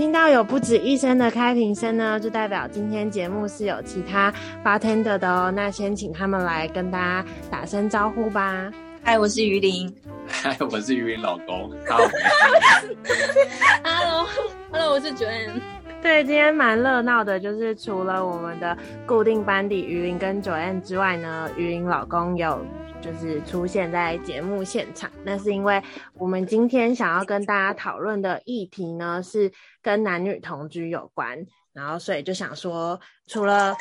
听到有不止一声的开瓶声呢，就代表今天节目是有其他 bartender 的哦。那先请他们来跟大家打声招呼吧。嗨，我是鱼鳞。嗨，我是鱼鳞老公。好。Hello，Hello，我是 Joanne。对，今天蛮热闹的，就是除了我们的固定班底鱼鳞跟 Joanne 之外呢，鱼鳞老公有。就是出现在节目现场，那是因为我们今天想要跟大家讨论的议题呢，是跟男女同居有关，然后所以就想说，除了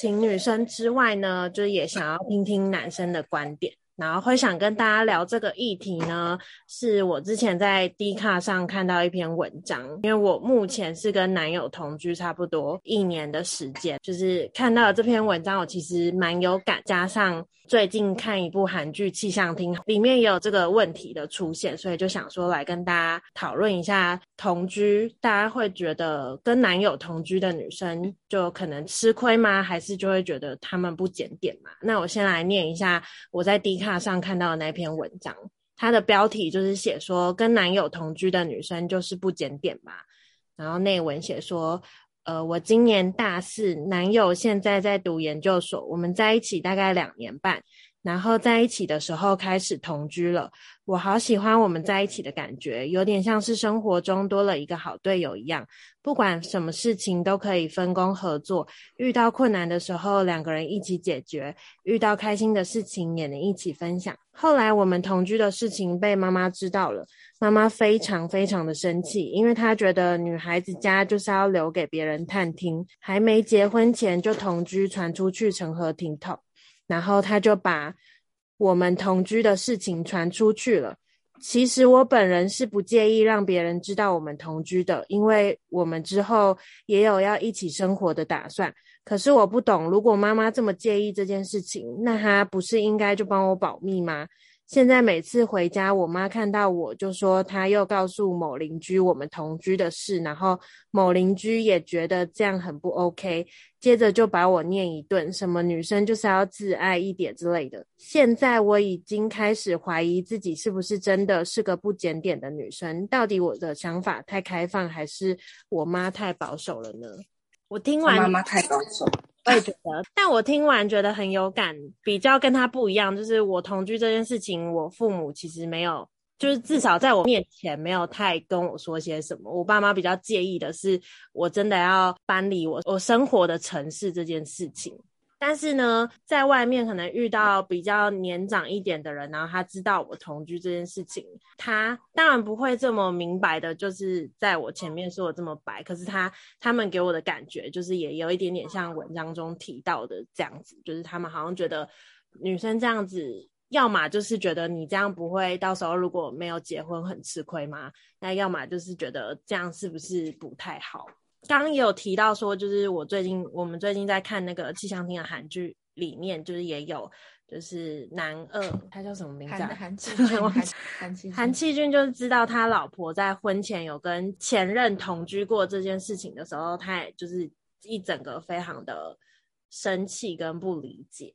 请女生之外呢，就也想要听听男生的观点。然后会想跟大家聊这个议题呢，是我之前在 D 卡上看到一篇文章，因为我目前是跟男友同居差不多一年的时间，就是看到了这篇文章，我其实蛮有感，加上最近看一部韩剧《气象厅》，里面也有这个问题的出现，所以就想说来跟大家讨论一下同居，大家会觉得跟男友同居的女生就可能吃亏吗？还是就会觉得他们不检点嘛？那我先来念一下我在 D 卡。上看到的那篇文章，它的标题就是写说跟男友同居的女生就是不检点吧。然后内文写说，呃，我今年大四，男友现在在读研究所，我们在一起大概两年半。然后在一起的时候开始同居了，我好喜欢我们在一起的感觉，有点像是生活中多了一个好队友一样，不管什么事情都可以分工合作，遇到困难的时候两个人一起解决，遇到开心的事情也能一起分享。后来我们同居的事情被妈妈知道了，妈妈非常非常的生气，因为她觉得女孩子家就是要留给别人探听，还没结婚前就同居传出去成何体统。然后他就把我们同居的事情传出去了。其实我本人是不介意让别人知道我们同居的，因为我们之后也有要一起生活的打算。可是我不懂，如果妈妈这么介意这件事情，那她不是应该就帮我保密吗？现在每次回家，我妈看到我就说，她又告诉某邻居我们同居的事，然后某邻居也觉得这样很不 OK，接着就把我念一顿，什么女生就是要自爱一点之类的。现在我已经开始怀疑自己是不是真的是个不检点的女生，到底我的想法太开放，还是我妈太保守了呢？我听完，妈妈太保守。我也觉得，但我听完觉得很有感，比较跟他不一样。就是我同居这件事情，我父母其实没有，就是至少在我面前没有太跟我说些什么。我爸妈比较介意的是，我真的要搬离我我生活的城市这件事情。但是呢，在外面可能遇到比较年长一点的人，然后他知道我同居这件事情，他当然不会这么明白的，就是在我前面说的这么白。可是他他们给我的感觉，就是也有一点点像文章中提到的这样子，就是他们好像觉得女生这样子，要么就是觉得你这样不会到时候如果没有结婚很吃亏吗？那要么就是觉得这样是不是不太好？刚刚也有提到说，就是我最近我们最近在看那个气象厅的韩剧里面，就是也有就是男二，他叫什么名字？韩韩 气韩气俊就是知道他老婆在婚前有跟前任同居过这件事情的时候，他也就是一整个非常的生气跟不理解，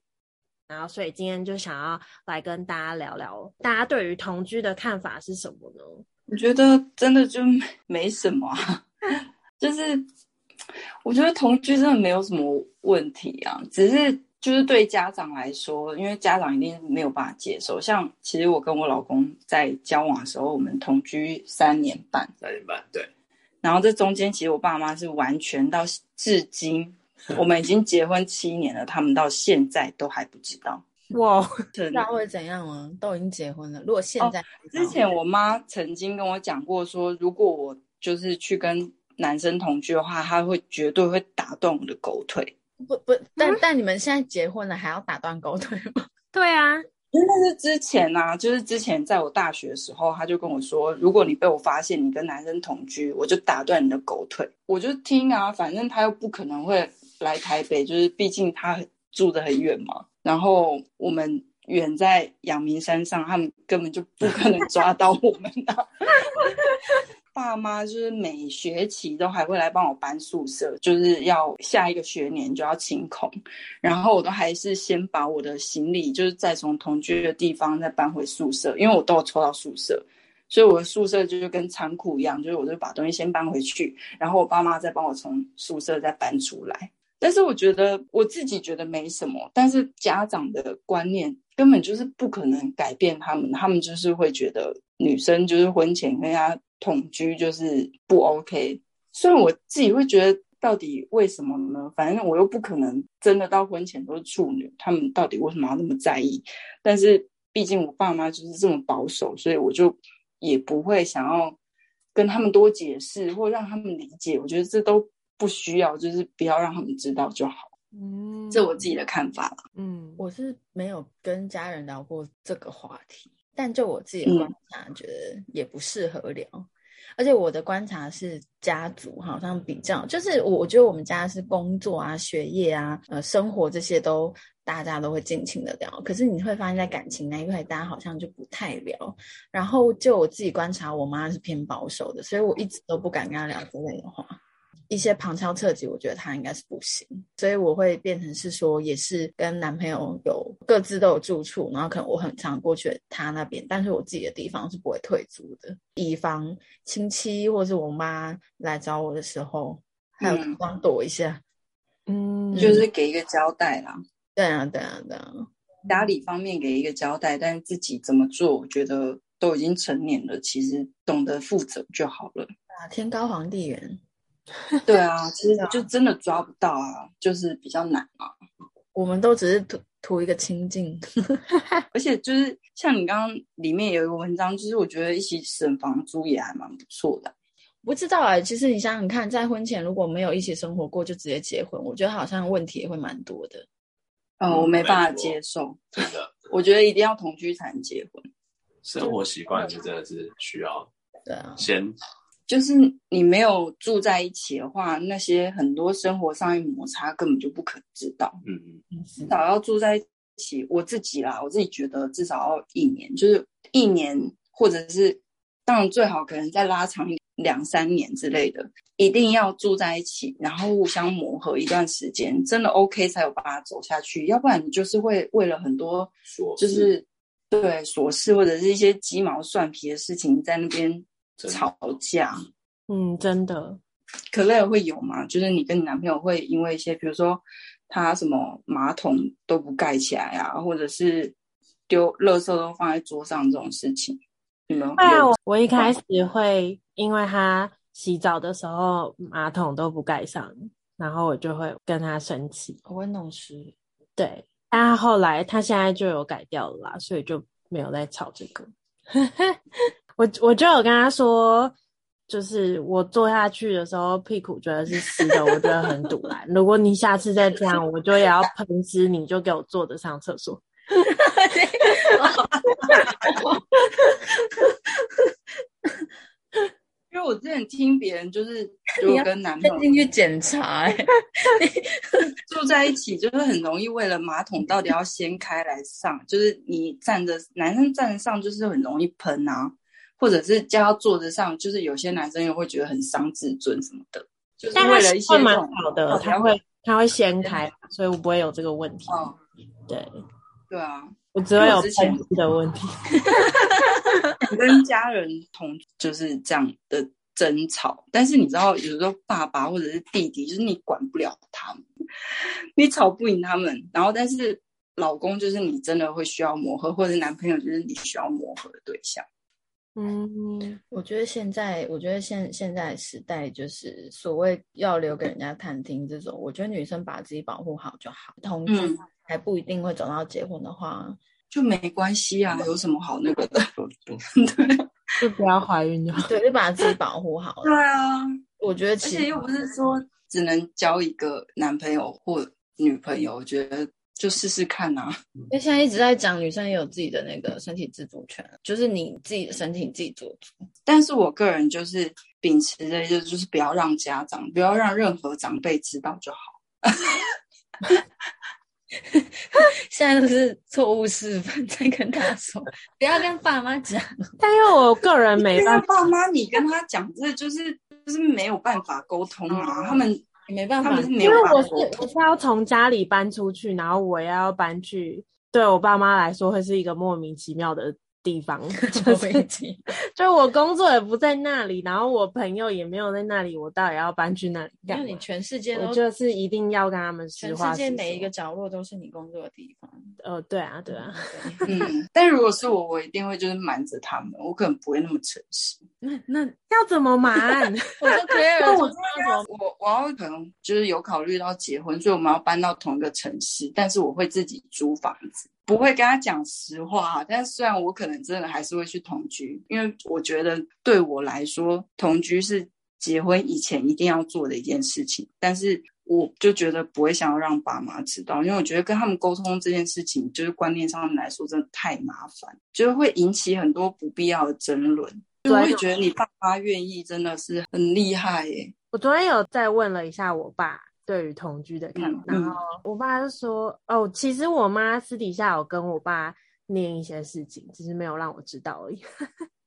然后所以今天就想要来跟大家聊聊，大家对于同居的看法是什么呢？我觉得真的就没什么啊。就是，我觉得同居真的没有什么问题啊，只是就是对家长来说，因为家长一定没有办法接受。像其实我跟我老公在交往的时候，我们同居三年半，三年半对。然后这中间其实我爸妈是完全到至今，我们已经结婚七年了，他们到现在都还不知道。哇，那会怎样啊？都已经结婚了，如果现在、哦、之前我妈曾经跟我讲过说，如果我就是去跟男生同居的话，他会绝对会打断我的狗腿。不不，但、嗯、但你们现在结婚了，还要打断狗腿吗？对啊，因为那是之前呐、啊，就是之前在我大学的时候，他就跟我说，如果你被我发现你跟男生同居，我就打断你的狗腿。我就听啊，反正他又不可能会来台北，就是毕竟他住得很远嘛。然后我们远在阳明山上，他们根本就不可能抓到我们的。爸妈就是每学期都还会来帮我搬宿舍，就是要下一个学年就要清空，然后我都还是先把我的行李，就是再从同居的地方再搬回宿舍，因为我都有抽到宿舍，所以我的宿舍就是跟仓库一样，就是我就把东西先搬回去，然后我爸妈再帮我从宿舍再搬出来。但是我觉得我自己觉得没什么，但是家长的观念根本就是不可能改变他们，他们就是会觉得女生就是婚前跟人家同居就是不 OK。虽然我自己会觉得到底为什么呢？反正我又不可能真的到婚前都是处女，他们到底为什么要那么在意？但是毕竟我爸妈就是这么保守，所以我就也不会想要跟他们多解释或让他们理解。我觉得这都。不需要，就是不要让他们知道就好。嗯，这我自己的看法了。嗯，我是没有跟家人聊过这个话题，但就我自己的观察，觉得也不适合聊。嗯、而且我的观察是，家族好像比较，就是我觉得我们家是工作啊、学业啊、呃、生活这些都大家都会尽情的聊。可是你会发现在感情那一块，大家好像就不太聊。然后就我自己观察，我妈是偏保守的，所以我一直都不敢跟她聊之类的话。一些旁敲侧击，我觉得他应该是不行，所以我会变成是说，也是跟男朋友有各自都有住处，然后可能我很常过去他那边，但是我自己的地方是不会退租的，以防亲戚或是我妈来找我的时候，还有地方躲一下，嗯，嗯，就是给一个交代啦。对啊，对啊，对啊，家里方面给一个交代，但是自己怎么做，我觉得都已经成年了，其实懂得负责就好了。啊，天高皇帝远。对啊，其实就真的抓不到啊，就是比较难啊。我们都只是图图一个清静，而且就是像你刚刚里面有一个文章，就是我觉得一起省房租也还蛮不错的。不知道哎、欸，其实你想想看，在婚前如果没有一起生活过就直接结婚，我觉得好像问题也会蛮多的。嗯，我没办法接受，真的。我觉得一定要同居才能结婚，生活习惯是真的是需要。对啊，先。就是你没有住在一起的话，那些很多生活上的摩擦根本就不可知道。嗯嗯，至少要住在一起。我自己啦，我自己觉得至少要一年，就是一年，或者是当然最好可能再拉长两三年之类的，一定要住在一起，然后互相磨合一段时间，真的 OK 才有办法走下去。要不然你就是会为了很多就是对琐事或者是一些鸡毛蒜皮的事情在那边。吵架，嗯，真的，可乐会有吗？就是你跟你男朋友会因为一些，比如说他什么马桶都不盖起来啊，或者是丢垃圾都放在桌上这种事情，你们会？对啊，我我一开始会因为他洗澡的时候马桶都不盖上，然后我就会跟他生气，我会弄湿。对，但后来他现在就有改掉了啦，所以就没有再吵这个。我我就有跟他说，就是我坐下去的时候屁股觉得是湿的，我觉得很堵烂。如果你下次再这样，我就也要喷湿，你就给我坐着上厕所。因为我之前听别人就是，就跟男朋友进去检查、欸，住在一起就是很容易为了马桶到底要掀开来上，就是你站着，男生站着上就是很容易喷啊。或者是叫他坐着上，就是有些男生又会觉得很伤自尊什么的，就是为了一些这种好的，他会他会掀开，所以我不会有这个问题。哦，对，对啊，我只会有前的问题。我跟家人同就是这样的争吵，但是你知道，有时候爸爸或者是弟弟，就是你管不了他们，你吵不赢他们。然后，但是老公就是你真的会需要磨合，或者男朋友就是你需要磨合的对象。嗯，我觉得现在，我觉得现现在时代就是所谓要留给人家探听这种，我觉得女生把自己保护好就好。同居还不一定会走到结婚的话，嗯、就没关系啊，有什么好那个的？对，就不要怀孕就好。对，就把自己保护好。对啊，我觉得其实，而且又不是说只能交一个男朋友或女朋友，我觉得。就试试看呐、啊，因为现在一直在讲女生也有自己的那个身体自主权，就是你自己的身体你自己做主。但是我个人就是秉持着，就就是不要让家长，不要让任何长辈知道就好。现在都是错误示范，在跟他说不要跟爸妈讲。但因为我个人没办法，爸妈你跟他讲，这就是就是没有办法沟通啊。嗯、他们没办法，他们是没有办法。因为我是我是要从家里搬出去，然后我要搬去，对我爸妈来说会是一个莫名其妙的。地方 就是，就我工作也不在那里，然后我朋友也没有在那里，我到底要搬去那里干？因为你全世界都就是一定要跟他们实话实说。全世界每一个角落都是你工作的地方。呃，对啊，对啊。嗯，但如果是我，我一定会就是瞒着他们，我可能不会那么诚实。那那要怎么瞒？我说可以，我我我要可能就是有考虑到结婚，所以我们要搬到同一个城市，但是我会自己租房子。不会跟他讲实话，但虽然我可能真的还是会去同居，因为我觉得对我来说，同居是结婚以前一定要做的一件事情。但是我就觉得不会想要让爸妈知道，因为我觉得跟他们沟通这件事情，就是观念上来说真的太麻烦，就是会引起很多不必要的争论。对，我会觉得你爸妈愿意真的是很厉害耶。我昨天有再问了一下我爸。对于同居的看法，嗯，然后我爸就说：“哦，其实我妈私底下有跟我爸念一些事情，只是没有让我知道而已。”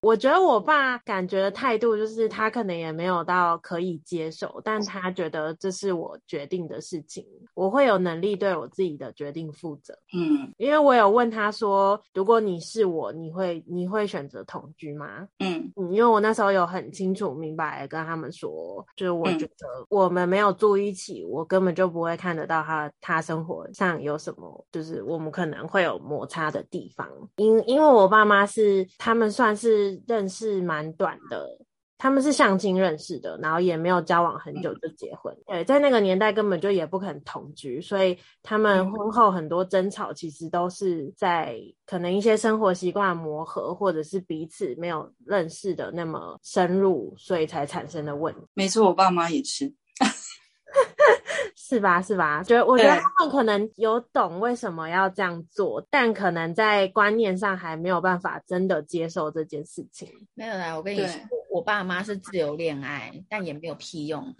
我觉得我爸感觉的态度就是，他可能也没有到可以接受，但他觉得这是我决定的事情，我会有能力对我自己的决定负责。嗯，因为我有问他说，如果你是我，你会你会选择同居吗？嗯嗯，因为我那时候有很清楚明白跟他们说，就是我觉得我们没有住一起，我根本就不会看得到他他生活上有什么，就是我们可能会有摩擦的地方。因因为我爸妈是他们算是。认识蛮短的，他们是相亲认识的，然后也没有交往很久就结婚。对，在那个年代根本就也不可能同居，所以他们婚后很多争吵其实都是在可能一些生活习惯磨合，或者是彼此没有认识的那么深入，所以才产生的问题。没错，我爸妈也是。是吧？是吧？觉得我觉得他们可能有懂为什么要这样做，但可能在观念上还没有办法真的接受这件事情。没有啦，我跟你说，我爸妈是自由恋爱，但也没有屁用。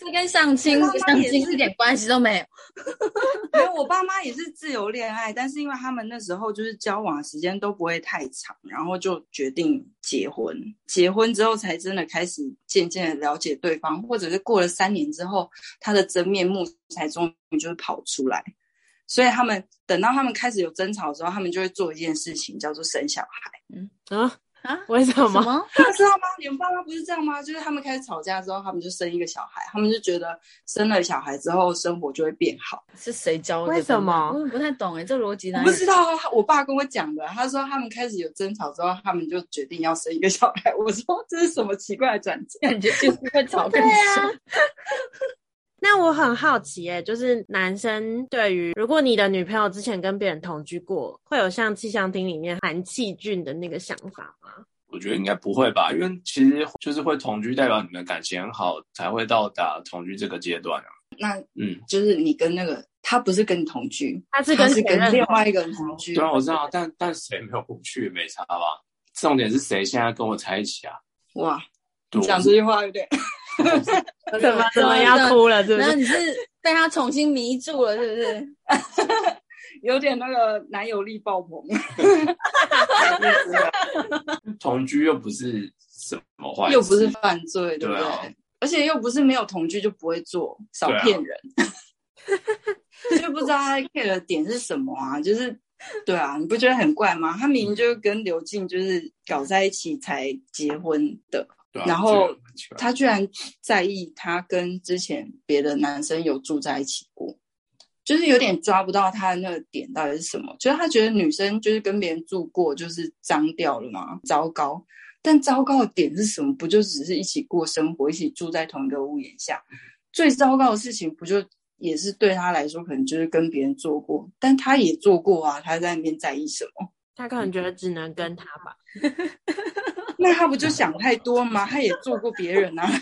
这跟相亲相亲一点关系都没有。因为我爸妈也是自由恋爱，但是因为他们那时候就是交往时间都不会太长，然后就决定结婚。结婚之后才真的开始渐渐的了解对方，或者是过了三年之后，他的真面目才终于就是跑出来。所以他们等到他们开始有争吵之后，他们就会做一件事情，叫做生小孩。嗯啊。啊？为什么？他们知道吗？你们爸妈不是这样吗？就是他们开始吵架之后，他们就生一个小孩，他们就觉得生了小孩之后生活就会变好。是谁教的？为什么？我不太懂哎，这逻辑呢？我不知道啊，我爸跟我讲的。他说他们开始有争吵之后，他们就决定要生一个小孩。我说这是什么奇怪的转折？感觉就是会吵更 凶。那我很好奇，欸，哎，就是男生对于如果你的女朋友之前跟别人同居过，会有像气象厅里面韩气俊的那个想法吗？我觉得应该不会吧，因为其实就是会同居，代表你们感情很好，才会到达同居这个阶段啊。那嗯，就是你跟那个他不是跟你同居，他是跟他是跟另外一个人同居。对啊，我知道，但但谁没有不去也没差吧？重点是谁现在跟我在一起啊？哇，你讲这句话有点。怎么怎么要哭了？是不是？那你是被他重新迷住了，是不是？有点那个男友力爆棚。同居又不是什么坏，又不是犯罪，对不对？而且又不是没有同居就不会做，少骗人。就不知道他 care 的点是什么啊？就是，对啊，你不觉得很怪吗？他明明就跟刘静就是搞在一起才结婚的。啊、然后他居然在意他跟之前别的男生有住在一起过，就是有点抓不到他的那个点到底是什么。就是他觉得女生就是跟别人住过就是脏掉了嘛？糟糕！但糟糕的点是什么？不就只是一起过生活，一起住在同一个屋檐下？最糟糕的事情不就也是对他来说，可能就是跟别人做过，但他也做过啊。他在那边在意什么？他可能觉得只能跟他吧。那他不就想太多吗？他也做过别人啊。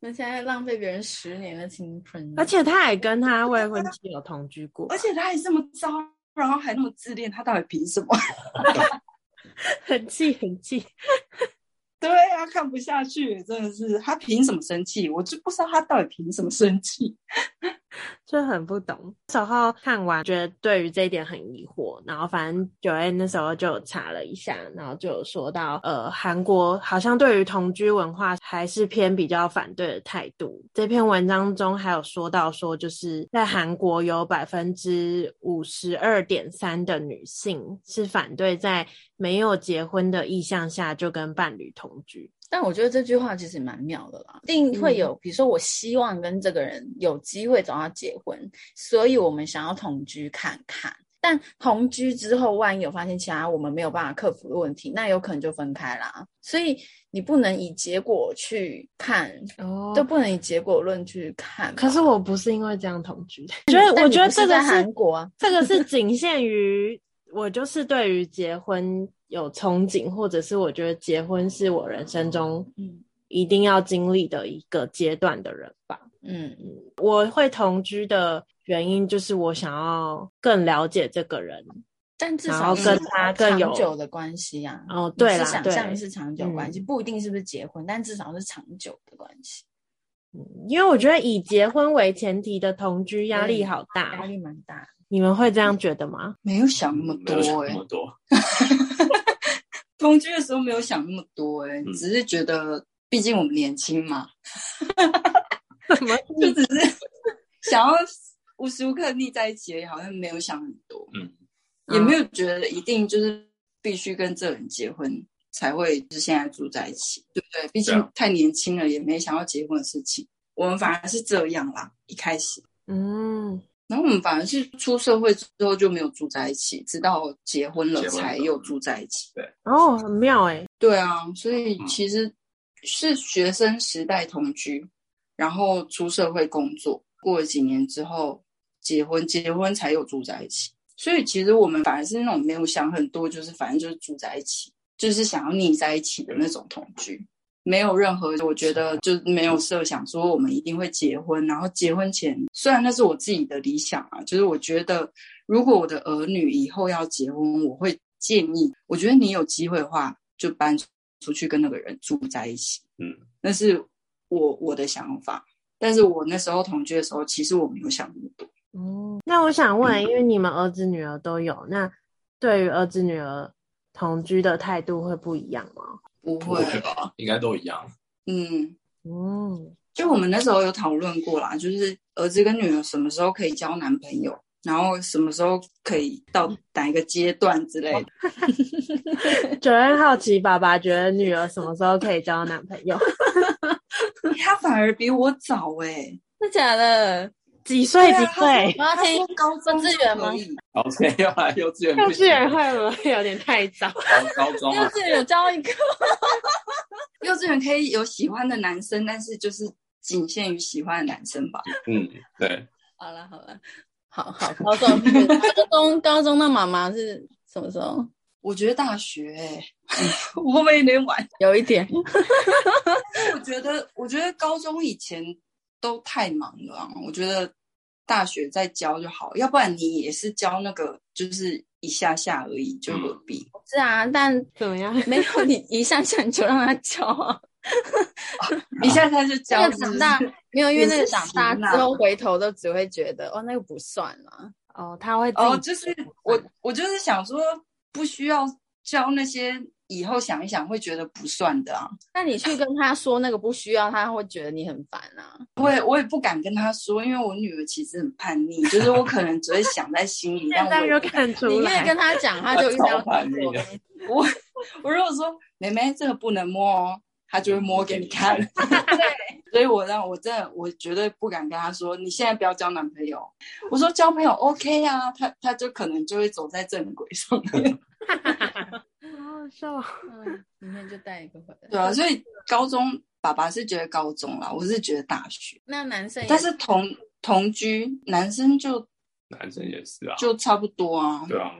那现在浪费别人十年的青春，而且他还跟他未婚妻有同居过，而且他还这么糟，然后还那么自恋，他到底凭什么？很气，很气。对啊，看不下去，真的是他凭什么生气？我就不知道他到底凭什么生气，就很不懂。那时候看完，觉得对于这一点很疑惑。然后反正 Joanne 那时候就查了一下，然后就有说到，呃，韩国好像对于同居文化还是偏比较反对的态度。这篇文章中还有说到，说就是在韩国有百分之五十二点三的女性是反对在没有结婚的意向下就跟伴侣同居，但我觉得这句话其实蛮妙的啦。一定会有，比如说我希望跟这个人有机会找他结婚，所以我们想要同居看看。但同居之后，万一有发现其他我们没有办法克服的问题，那有可能就分开啦。所以你不能以结果去看，哦，都不能以结果论去看。可是我不是因为这样同居的，觉得我觉得这个是韩国啊，这个是 仅限于。我就是对于结婚有憧憬，或者是我觉得结婚是我人生中一定要经历的一个阶段的人吧。嗯嗯，我会同居的原因就是我想要更了解这个人，但至少跟他更有长久的关系啊。哦，对啦，想象是长久关系，不一定是不是结婚，但至少是长久的关系。嗯，因为我觉得以结婚为前提的同居压力好大，压力蛮大。你们会这样觉得吗？没有想那么多、欸，哎，那么多。同居的时候没有想那么多、欸，哎、嗯，只是觉得，毕竟我们年轻嘛，怎么就只是 想要无时无刻腻在一起，好像没有想很多，嗯，也没有觉得一定就是必须跟这人结婚才会就是现在住在一起，对不对？毕竟太年轻了，也没想要结婚的事情。我们反而是这样啦，一开始，嗯。然后我们反而是出社会之后就没有住在一起，直到结婚了才又住在一起。对，哦，很妙哎。对啊，所以其实是学生时代同居，嗯、然后出社会工作，过了几年之后结婚，结婚才有住在一起。所以其实我们反而是那种没有想很多，就是反正就是住在一起，就是想要腻在一起的那种同居。没有任何，我觉得就没有设想说我们一定会结婚。然后结婚前，虽然那是我自己的理想啊，就是我觉得如果我的儿女以后要结婚，我会建议，我觉得你有机会的话，就搬出去跟那个人住在一起。嗯，那是我我的想法。但是我那时候同居的时候，其实我没有想那么多。嗯，那我想问，因为你们儿子女儿都有，那对于儿子女儿同居的态度会不一样吗？不会吧？应该都一样。嗯嗯，就我们那时候有讨论过啦，就是儿子跟女儿什么时候可以交男朋友，然后什么时候可以到哪一个阶段之类的。就会好奇爸爸觉得女儿什么时候可以交男朋友？他反而比我早哎、欸，真的假的？几岁？几岁？我要听高中幼稚园吗？好，现在要来幼稚园。幼稚园会不会有点太早？高中。幼稚园有教一个。幼稚园可以有喜欢的男生，但是就是仅限于喜欢的男生吧。嗯，对。好了好了，好好高中高中高中的妈妈是什么时候？我觉得大学、欸，我会不会有点晚？有一点。我觉得，我觉得高中以前。都太忙了啊，我觉得大学再教就好，要不然你也是教那个，就是一下下而已，就何必？是啊，但怎么样？没有你一下下你就让他教啊，一下下就教。长大没有，因为那个长大之后回头都只会觉得哦，那个不算了。哦，他会哦，就是我我就是想说，不需要教那些。以后想一想会觉得不算的啊。那你去跟他说那个不需要，他会觉得你很烦啊。我也我也不敢跟他说，因为我女儿其实很叛逆，就是我可能只会想在心里。现在又看出来，你越跟他讲，他就越要叛逆。我我如果说妹妹这个不能摸哦，他就会摸给你看。对，所以我让我真的我绝对不敢跟他说，你现在不要交男朋友。我说交朋友 OK 啊，他他就可能就会走在正轨上面。好笑，嗯，明天就带一个回来。对啊，所以高中爸爸是觉得高中啦，我是觉得大学。那男生，但是同同居，男生就男生也是啊，就差不多啊。对啊，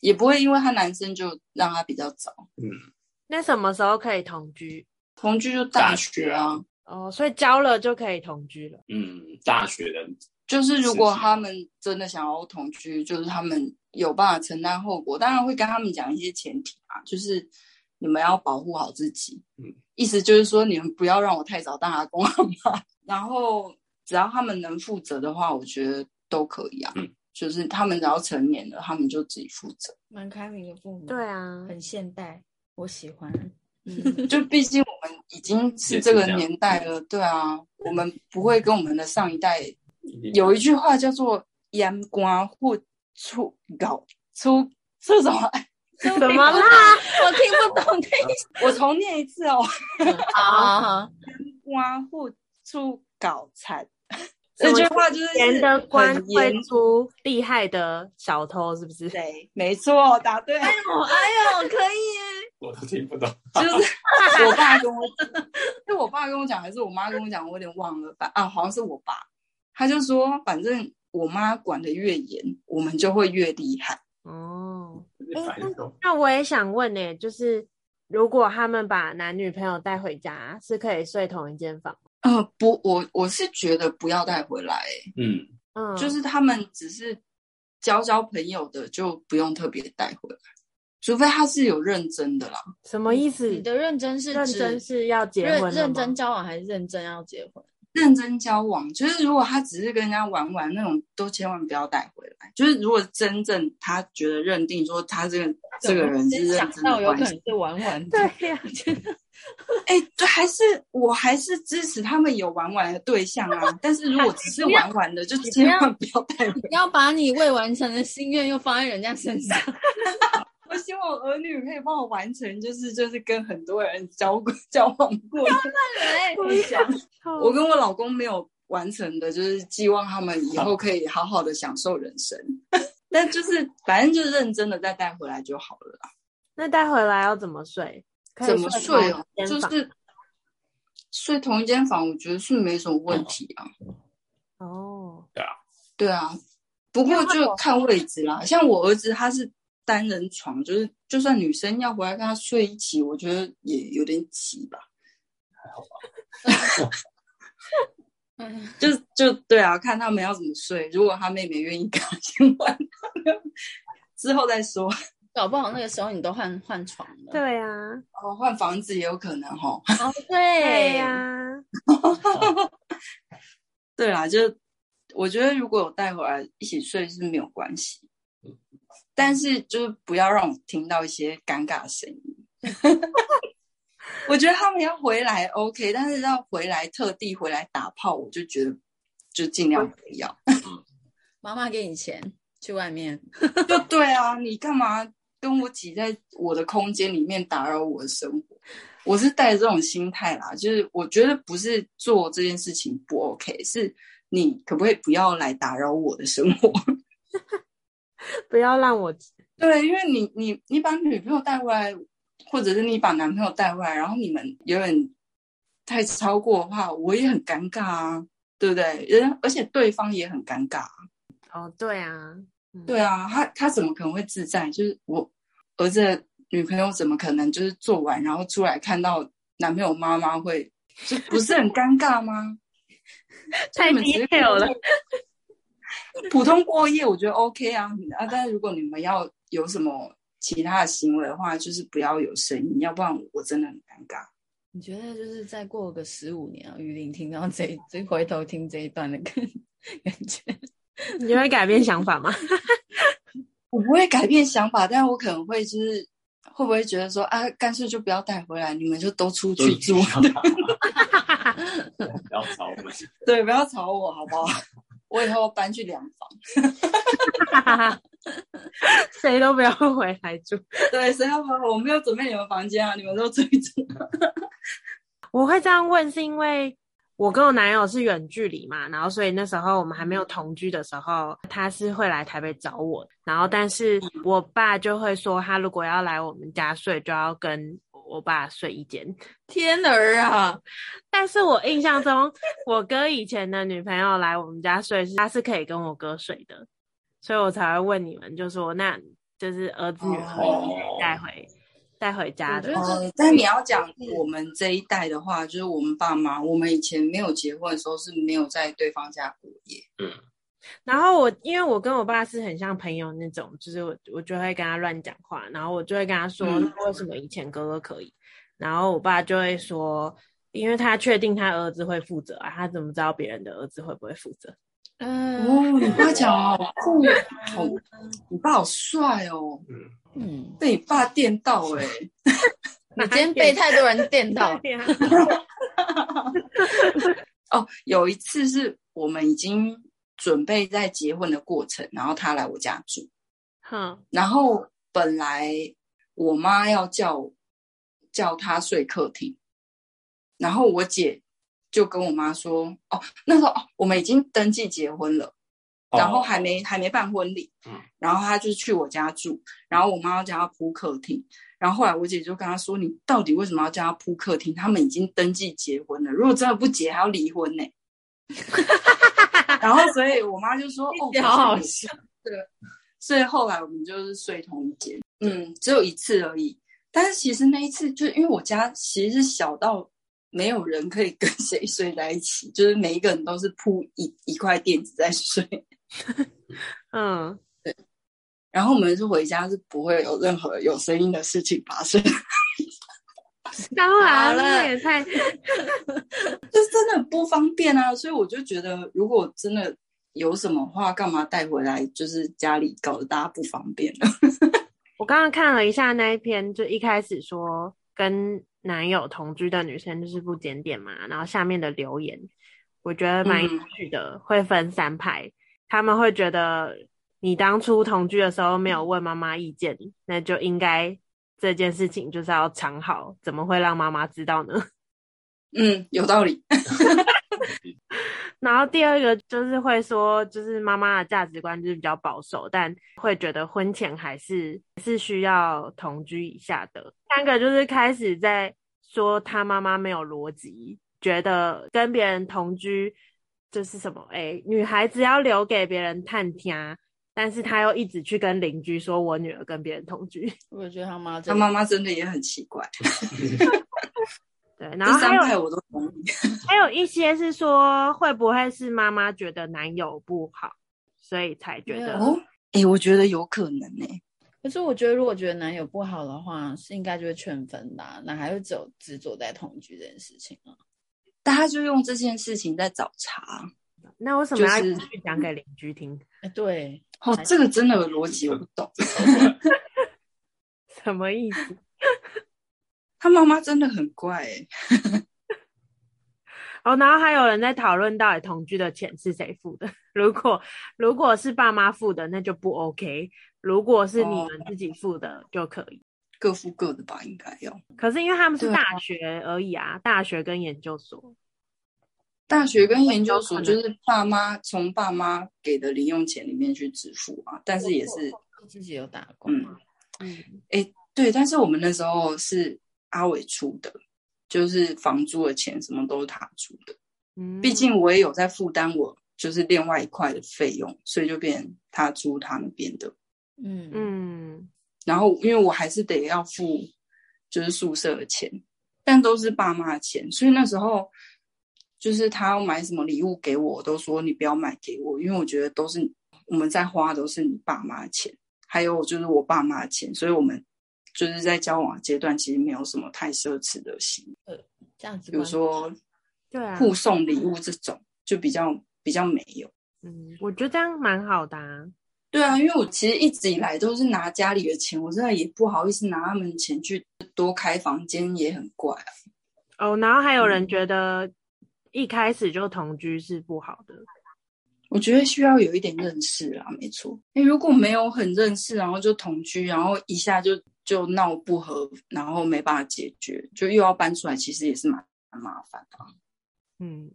也不会因为他男生就让他比较早。嗯，那什么时候可以同居？同居就大学啊。哦，所以交了就可以同居了。嗯，大学的，就是如果他们真的想要同居，就是他们。有办法承担后果，当然会跟他们讲一些前提啊，就是你们要保护好自己。嗯，意思就是说，你们不要让我太早当阿公阿妈。然后，只要他们能负责的话，我觉得都可以啊。嗯，就是他们只要成年了，他们就自己负责。蛮开明的父母。对啊，很现代，我喜欢。嗯，就毕竟我们已经是这个年代了，对啊，我们不会跟我们的上一代。有一句话叫做“阉瓜或出搞出出什么？什么啦？我听不懂。我重念一次哦。啊，阉瓜或出搞惨。这句话就是严的官会出厉害的小偷，是不是？对，没错，答对。哎呦，哎呦，可以耶。我都听不懂。就是 我爸跟我，是我爸跟我讲，还是我妈跟我讲？我有点忘了。吧。啊，好像是我爸。他就说，反正我妈管的越严，我们就会越厉害。哦，那我也想问呢，就是如果他们把男女朋友带回家，是可以睡同一间房？呃，不，我我是觉得不要带回来。嗯嗯，就是他们只是交交朋友的，就不用特别带回来，除非他是有认真的啦。什么意思？你的认真是认真是要结婚？认真交往还是认真要结婚？认真交往，就是如果他只是跟人家玩玩那种，都千万不要带回来。就是如果真正他觉得认定说他这个这个人是认真的关系，那有可能是玩玩。对呀、啊，哎、欸，对，还是我还是支持他们有玩玩的对象啊。但是如果只是玩玩的，就千万不要带回来。你 要把你未完成的心愿又放在人家身上。我希望我儿女可以帮我完成，就是就是跟很多人交过交往过的。我想，我跟我老公没有完成的，就是寄望他们以后可以好好的享受人生。但就是反正就是认真的再带回来就好了啦。那带回来要怎么睡？怎么睡哦？就是睡同一间房，我觉得是没什么问题啊。哦，对啊，对啊。不过就看位置啦，像我儿子他是。单人床就是，就算女生要回来跟他睡一起，我觉得也有点挤吧。还好吧。就就对啊，看他们要怎么睡。如果他妹妹愿意跟他先玩，之后再说。搞不好那个时候你都换换床了。对啊，哦，换房子也有可能哈。哦，对呀、啊。对啦，就我觉得如果有带回来一起睡是没有关系。但是就是不要让我听到一些尴尬的声音。我觉得他们要回来 OK，但是要回来特地回来打炮，我就觉得就尽量不要。妈妈给你钱去外面，就对啊，你干嘛跟我挤在我的空间里面打扰我的生活？我是带着这种心态啦，就是我觉得不是做这件事情不 OK，是你可不可以不要来打扰我的生活？不要让我对，因为你你你把女朋友带回来，或者是你把男朋友带回来，然后你们有点太超过的话，我也很尴尬啊，对不对？人而且对方也很尴尬。哦，对啊，嗯、对啊，他他怎么可能会自在？就是我儿子的女朋友怎么可能就是做完然后出来看到男朋友妈妈会，就不是很尴尬吗？太 detail 了。普通过夜我觉得 OK 啊，啊，但是如果你们要有什么其他的行为的话，就是不要有声音，要不然我真的很尴尬。你觉得就是再过个十五年啊，鱼鳞听到这这回头听这一段的感感觉，你会改变想法吗？我不会改变想法，但我可能会就是会不会觉得说啊，干脆就不要带回来，你们就都出去住，不要吵我们，对，不要吵我，好不好？我以后搬去两房，谁都不要回来住。对，谁要回来？我没有准备你们房间啊，你们都住一住。我会这样问，是因为我跟我男友是远距离嘛，然后所以那时候我们还没有同居的时候，他是会来台北找我，然后但是我爸就会说，他如果要来我们家睡，就要跟。我爸睡一间，天儿啊！但是我印象中，我哥以前的女朋友来我们家睡，他是可以跟我哥睡的，所以我才会问你们，就说那就是儿子女儿带回带、哦、回家的。哦、但你要讲我们这一代的话，就是我们爸妈，我们以前没有结婚的时候是没有在对方家过夜。嗯，然后我因为我跟我爸是很像朋友那种，就是我我就会跟他乱讲话，然后我就会跟他说，嗯、为什么以前哥哥可以，然后我爸就会说，因为他确定他儿子会负责啊，他怎么知道别人的儿子会不会负责？嗯，哦，你爸讲好酷，好，你爸好帅哦，嗯，被你爸电到哎、欸，你今天被太多人电到。哦，有一次是我们已经准备在结婚的过程，然后他来我家住，哼，然后本来我妈要叫叫他睡客厅，然后我姐。就跟我妈说，哦，那时候哦，我们已经登记结婚了，哦、然后还没还没办婚礼，嗯，然后他就去我家住，然后我妈要叫他铺客厅，然后后来我姐就跟他说，你到底为什么要叫他铺客厅？他们已经登记结婚了，如果真的不结，还要离婚呢。然后所以我妈就说，哦，好好笑，对，所以后来我们就是睡同一间，嗯，只有一次而已，但是其实那一次就因为我家其实是小到。没有人可以跟 谁睡在一起，就是每一个人都是铺一一块垫子在睡。嗯，对。然后我们是回家是不会有任何有声音的事情发生。当然了，也太，就真的不方便啊！所以我就觉得，如果真的有什么话，干嘛带回来？就是家里搞得大家不方便了。我刚刚看了一下那一篇，就一开始说跟。男友同居的女生就是不检点嘛，然后下面的留言，我觉得蛮有趣的，嗯、会分三派，他们会觉得你当初同居的时候没有问妈妈意见，那就应该这件事情就是要藏好，怎么会让妈妈知道呢？嗯，有道理。然后第二个就是会说，就是妈妈的价值观就是比较保守，但会觉得婚前还是是需要同居一下的。三个就是开始在说他妈妈没有逻辑，觉得跟别人同居就是什么，哎，女孩子要留给别人探听，但是他又一直去跟邻居说我女儿跟别人同居。我觉得他妈他妈妈真的也很奇怪。对，然后还有 还有一些是说，会不会是妈妈觉得男友不好，所以才觉得？哦，哎，我觉得有可能呢。可是我觉得，如果觉得男友不好的话，是应该就会劝分的，哪还会只有执着在同居这件事情啊？大家就用这件事情在找茬。那为什么要去讲给邻居听？哎，对，哦，这个真的有逻辑，我不懂，什么意思？他妈妈真的很怪哎，哦，然后还有人在讨论到底同居的钱是谁付的？如果如果是爸妈付的，那就不 OK；如果是你们自己付的，就可以、哦、各付各的吧，应该要。可是因为他们是大学而已啊，大学跟研究所，大学跟研究所就是爸妈从爸妈给的零用钱里面去支付啊，但是也是自己有打工。嗯嗯，哎，对，但是我们那时候是。阿伟出的，就是房租的钱，什么都是他出的。嗯，毕竟我也有在负担，我就是另外一块的费用，所以就变他租他那边的。嗯嗯，然后因为我还是得要付，就是宿舍的钱，但都是爸妈的钱，所以那时候就是他要买什么礼物给我，我都说你不要买给我，因为我觉得都是我们在花，都是你爸妈的钱，还有就是我爸妈的钱，所以我们。就是在交往阶段，其实没有什么太奢侈的行为，呃，这样子，比如说，对啊，互送礼物这种，就比较比较没有。嗯，我觉得这样蛮好的啊。对啊，因为我其实一直以来都是拿家里的钱，我现在也不好意思拿他们的钱去多开房间，也很怪啊。哦，然后还有人觉得一开始就同居是不好的。我觉得需要有一点认识啊，没错。诶，如果没有很认识，然后就同居，然后一下就。就闹不和，然后没办法解决，就又要搬出来，其实也是蛮蛮麻烦的。嗯，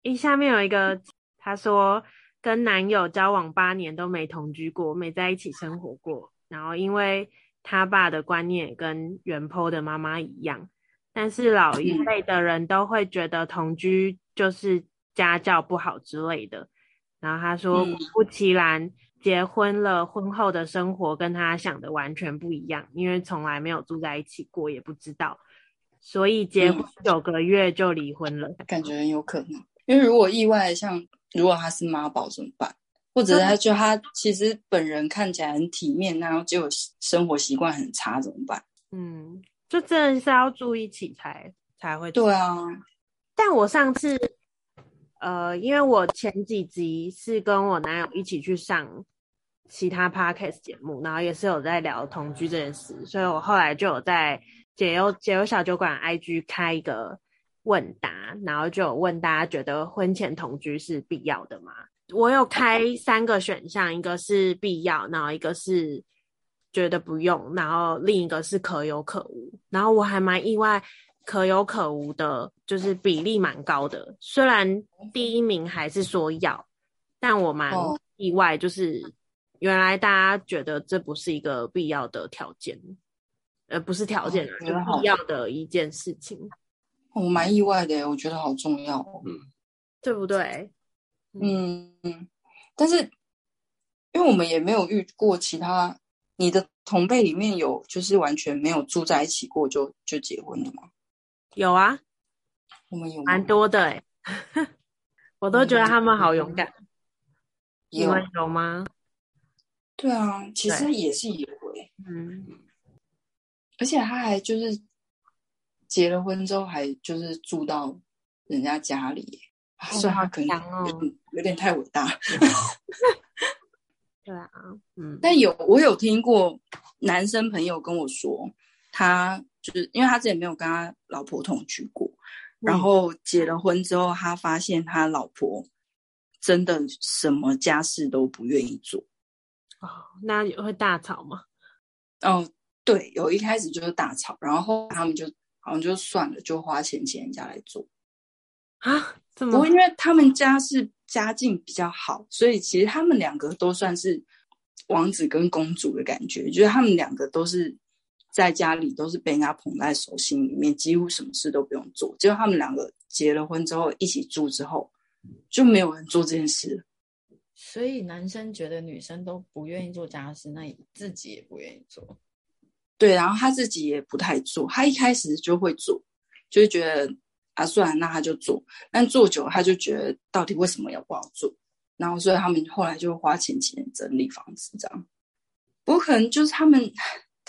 一下面有一个，他说跟男友交往八年都没同居过，没在一起生活过。然后因为他爸的观念跟原 po 的妈妈一样，但是老一辈的人都会觉得同居就是家教不好之类的。然后他说果不其然。结婚了，婚后的生活跟他想的完全不一样，因为从来没有住在一起过，也不知道，所以结婚九个月就离婚了。感觉很有可能，因为如果意外，像如果他是妈宝怎么办？或者他就他其实本人看起来很体面，然后结果生活习惯很差，怎么办？嗯，就真的是要住一起才才会。对啊，但我上次，呃，因为我前几集是跟我男友一起去上其他 podcast 节目，然后也是有在聊同居这件事，所以我后来就有在解忧解忧小酒馆 IG 开一个问答，然后就有问大家觉得婚前同居是必要的吗？我有开三个选项，一个是必要，然后一个是觉得不用，然后另一个是可有可无。然后我还蛮意外，可有可无的，就是比例蛮高的。虽然第一名还是说要，但我蛮意外，就是原来大家觉得这不是一个必要的条件，呃，不是条件，就必要的一件事情。我蛮意外的，我觉得好重要，嗯，对不对？嗯嗯，但是因为我们也没有遇过其他，你的同辈里面有就是完全没有住在一起过就就结婚的吗？有啊，我们有蛮多的哎，我都觉得他们好勇敢。嗯、你们有吗？对啊，其实也是有哎，嗯，而且他还就是结了婚之后还就是住到人家家里。所以他可能有点，有点太伟大。对啊，嗯。但有我有听过男生朋友跟我说，他就是因为他之前没有跟他老婆同居过，嗯、然后结了婚之后，他发现他老婆真的什么家事都不愿意做。哦，那会大吵吗？哦，对，有一开始就是大吵，然后他们就好像就算了，就花钱请人家来做。啊？不过，因为他们家是家境比较好，所以其实他们两个都算是王子跟公主的感觉。就是他们两个都是在家里都是被人家捧在手心里面，几乎什么事都不用做。结果他们两个结了婚之后一起住之后，就没有人做这件事。所以男生觉得女生都不愿意做家事，那自己也不愿意做。对，然后他自己也不太做。他一开始就会做，就是觉得。啊，算了，那他就做。但做久了，他就觉得到底为什么要不要做？然后，所以他们后来就花钱请人整理房子，这样。不过可能就是他们，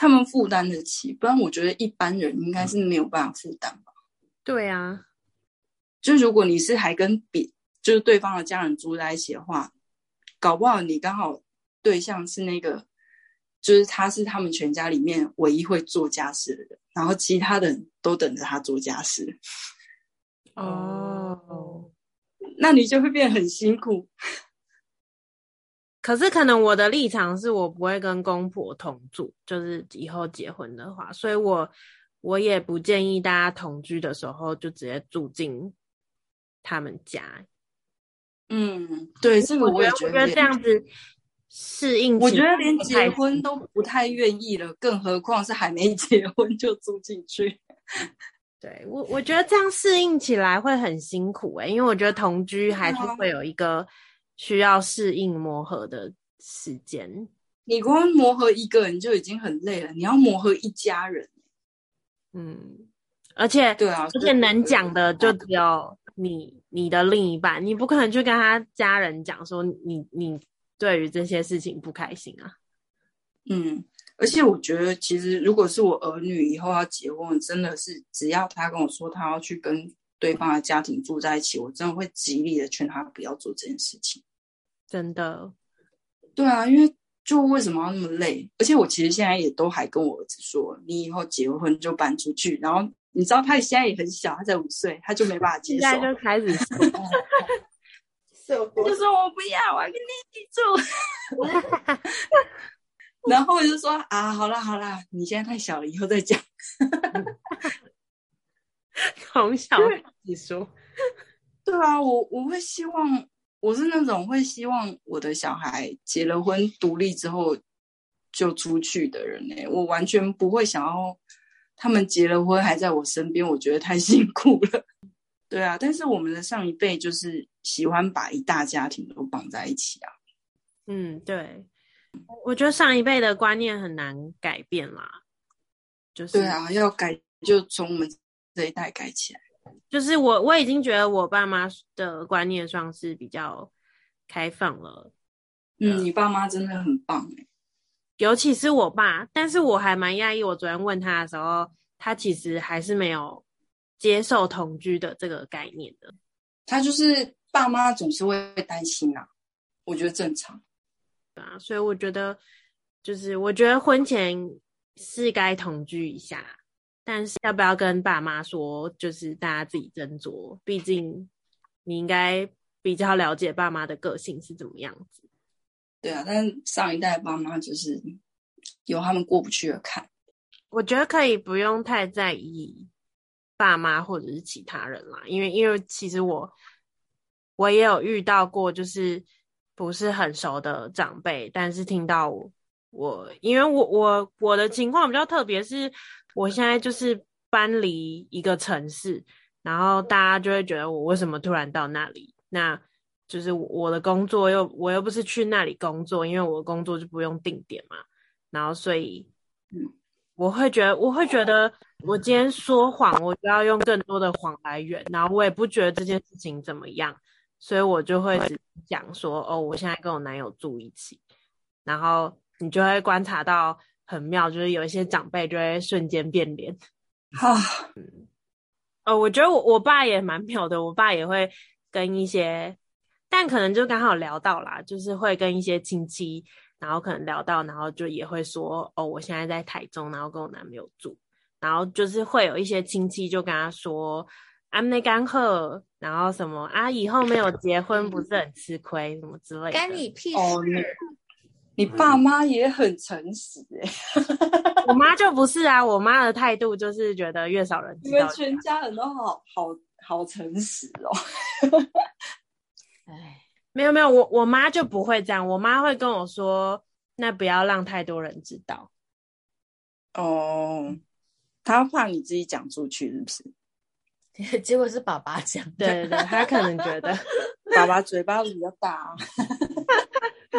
他们负担得起，不然我觉得一般人应该是没有办法负担吧。对啊，就如果你是还跟别，就是对方的家人住在一起的话，搞不好你刚好对象是那个，就是他是他们全家里面唯一会做家事的人，然后其他的人都等着他做家事。哦，那你就会变得很辛苦。可是可能我的立场是我不会跟公婆同住，就是以后结婚的话，所以我我也不建议大家同居的时候就直接住进他们家。嗯，对，这个我也觉得，我觉得这样子适应，我觉得连结婚都不太愿意了，更何况是还没 结婚就住进去。对我，我觉得这样适应起来会很辛苦哎、欸，因为我觉得同居还是会有一个需要适应磨合的时间。你光磨合一个人就已经很累了，你要磨合一家人。嗯，而且对啊，而且能讲的就只有你、你的另一半，你不可能去跟他家人讲说你、你对于这些事情不开心啊。嗯。而且我觉得，其实如果是我儿女以后要结婚，真的是只要他跟我说他要去跟对方的家庭住在一起，我真的会极力的劝他不要做这件事情。真的，对啊，因为就为什么要那么累？而且我其实现在也都还跟我儿子说，你以后结婚就搬出去。然后你知道他现在也很小，他才五岁，他就没办法接受，现在就开始说，就说我不要，我要跟你一起住。然后我就说啊，好啦好啦，你现在太小了，以后再讲。从小你说，对啊，我我会希望，我是那种会希望我的小孩结了婚独立之后就出去的人呢。我完全不会想要他们结了婚还在我身边，我觉得太 辛苦了。对啊，但是我们的上一辈就是喜欢把一大家庭都绑在一起啊。嗯，对。我觉得上一辈的观念很难改变啦，就是对啊，要改就从我们这一代改起来。就是我我已经觉得我爸妈的观念上是比较开放了，嗯，你爸妈真的很棒哎，尤其是我爸。但是我还蛮讶异，我昨天问他的时候，他其实还是没有接受同居的这个概念的。他就是爸妈总是会担心啊，我觉得正常。对啊，所以我觉得，就是我觉得婚前是该同居一下，但是要不要跟爸妈说，就是大家自己斟酌。毕竟你应该比较了解爸妈的个性是怎么样子。对啊，但上一代爸妈就是有他们过不去的坎。我觉得可以不用太在意爸妈或者是其他人啦，因为因为其实我我也有遇到过，就是。不是很熟的长辈，但是听到我，我因为我我我的情况比较特别，是我现在就是搬离一个城市，然后大家就会觉得我为什么突然到那里？那就是我的工作又我又不是去那里工作，因为我的工作就不用定点嘛，然后所以，嗯，我会觉得我会觉得我今天说谎，我就要用更多的谎来圆，然后我也不觉得这件事情怎么样。所以我就会讲说，哦，我现在跟我男友住一起，然后你就会观察到很妙，就是有一些长辈就会瞬间变脸。哈，嗯，哦，我觉得我我爸也蛮妙的，我爸也会跟一些，但可能就刚好聊到啦，就是会跟一些亲戚，然后可能聊到，然后就也会说，哦，我现在在台中，然后跟我男朋友住，然后就是会有一些亲戚就跟他说。I'm 那干喝，然后什么啊？以后没有结婚不是很吃亏，什么之类的。干你屁事！哦，你你爸妈也很诚实哎、欸。我妈就不是啊，我妈的态度就是觉得越少人知道。你们全家人都好好好诚实哦。哎，没有没有，我我妈就不会这样，我妈会跟我说，那不要让太多人知道。哦，她怕你自己讲出去，是不是？结果是爸爸讲，对对对，他可能觉得爸爸嘴巴比较大啊。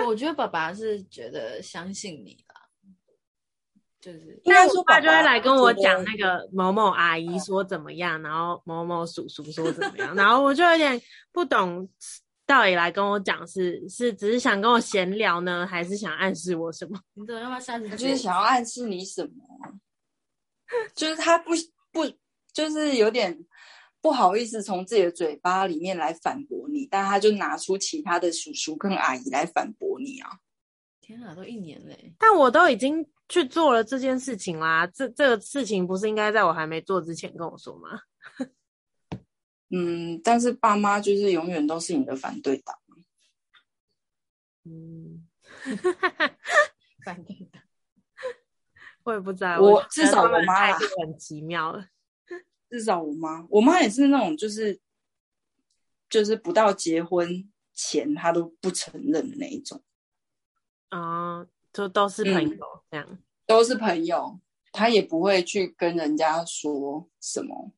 我觉得爸爸是觉得相信你啦，就是应该说，爸就会来跟我讲那个某某阿姨说怎么样，然后某某叔叔说怎么样，然后我就有点不懂，到底来跟我讲是是只是想跟我闲聊呢，还是想暗示我什么？你怎么要不要下次？就是想要暗示你什么？就是他不不就是有点。不好意思，从自己的嘴巴里面来反驳你，但他就拿出其他的叔叔跟阿姨来反驳你啊！天啊，都一年嘞！但我都已经去做了这件事情啦，这这个事情不是应该在我还没做之前跟我说吗？嗯，但是爸妈就是永远都是你的反对党。嗯，反对党，我也不知道，我，我至少我妈很奇妙了。至少我妈，我妈也是那种，就是就是不到结婚前，她都不承认的那一种。啊、uh,，就都是朋友、嗯、这样，都是朋友，她也不会去跟人家说什么。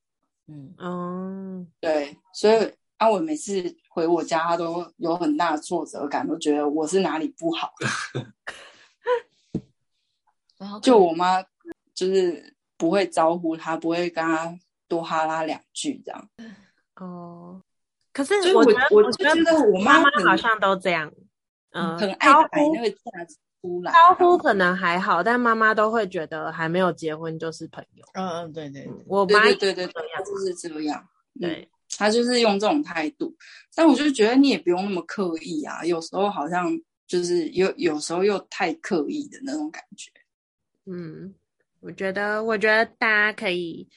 嗯哦，对，所以阿伟每次回我家，他都有很大的挫折感，都觉得我是哪里不好。就我妈就是不会招呼他，不会跟他。多哈拉两句这样，哦，可是我觉得，我觉得我妈妈好像都这样，嗯，很爱摆那个架子出来，招呼可能还好，但妈妈都会觉得还没有结婚就是朋友。嗯嗯，对对，我妈对对对对，就是这样，对，她就是用这种态度，但我就觉得你也不用那么刻意啊，有时候好像就是有有时候又太刻意的那种感觉。嗯，我觉得，我觉得大家可以。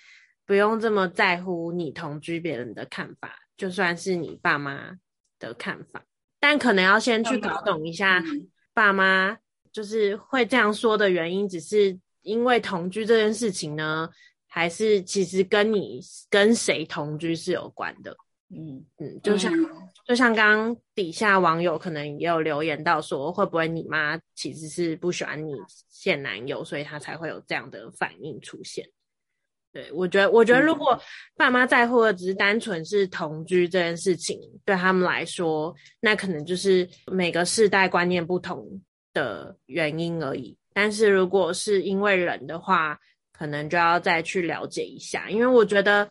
不用这么在乎你同居别人的看法，就算是你爸妈的看法，但可能要先去搞懂一下爸妈就是会这样说的原因，只是因为同居这件事情呢，还是其实跟你跟谁同居是有关的？嗯嗯，就像就像刚刚底下网友可能也有留言到说，会不会你妈其实是不喜欢你现男友，所以她才会有这样的反应出现？对，我觉得，我觉得如果爸妈在乎的只是单纯是同居这件事情，对他们来说，那可能就是每个世代观念不同的原因而已。但是如果是因为人的话，可能就要再去了解一下，因为我觉得，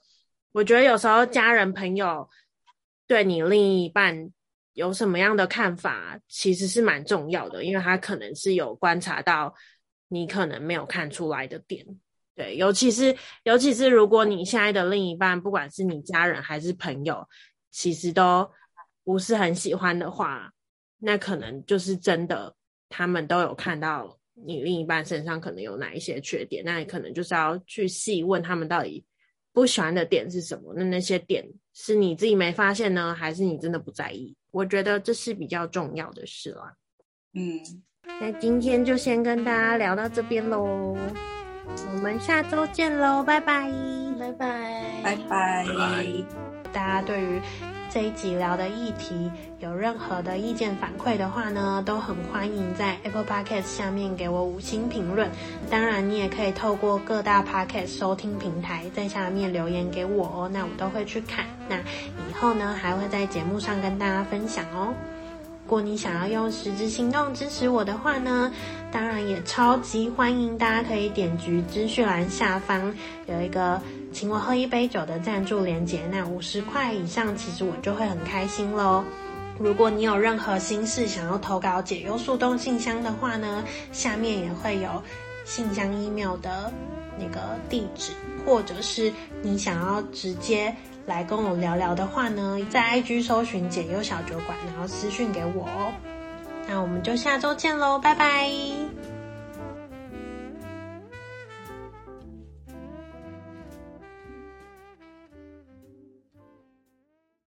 我觉得有时候家人朋友对你另一半有什么样的看法，其实是蛮重要的，因为他可能是有观察到你可能没有看出来的点。对，尤其是尤其是如果你现在的另一半，不管是你家人还是朋友，其实都不是很喜欢的话，那可能就是真的，他们都有看到你另一半身上可能有哪一些缺点，那你可能就是要去细问他们到底不喜欢的点是什么？那那些点是你自己没发现呢，还是你真的不在意？我觉得这是比较重要的事啦。嗯，那今天就先跟大家聊到这边喽。我们下周见喽，拜拜，拜拜，拜拜。大家对于这一集聊的议题有任何的意见反馈的话呢，都很欢迎在 Apple Podcast 下面给我五星评论。当然，你也可以透过各大 Podcast 收听平台在下面留言给我哦，那我都会去看。那以后呢，还会在节目上跟大家分享哦。如果你想要用实质行动支持我的话呢，当然也超级欢迎，大家可以点击资讯栏下方有一个请我喝一杯酒的赞助连接，那五十块以上，其实我就会很开心喽。如果你有任何心事想要投稿解忧树洞信箱的话呢，下面也会有信箱 email 的那个地址，或者是你想要直接。来跟我聊聊的话呢，在 IG 搜寻解忧小酒馆，然后私讯给我哦。那我们就下周见喽，拜拜。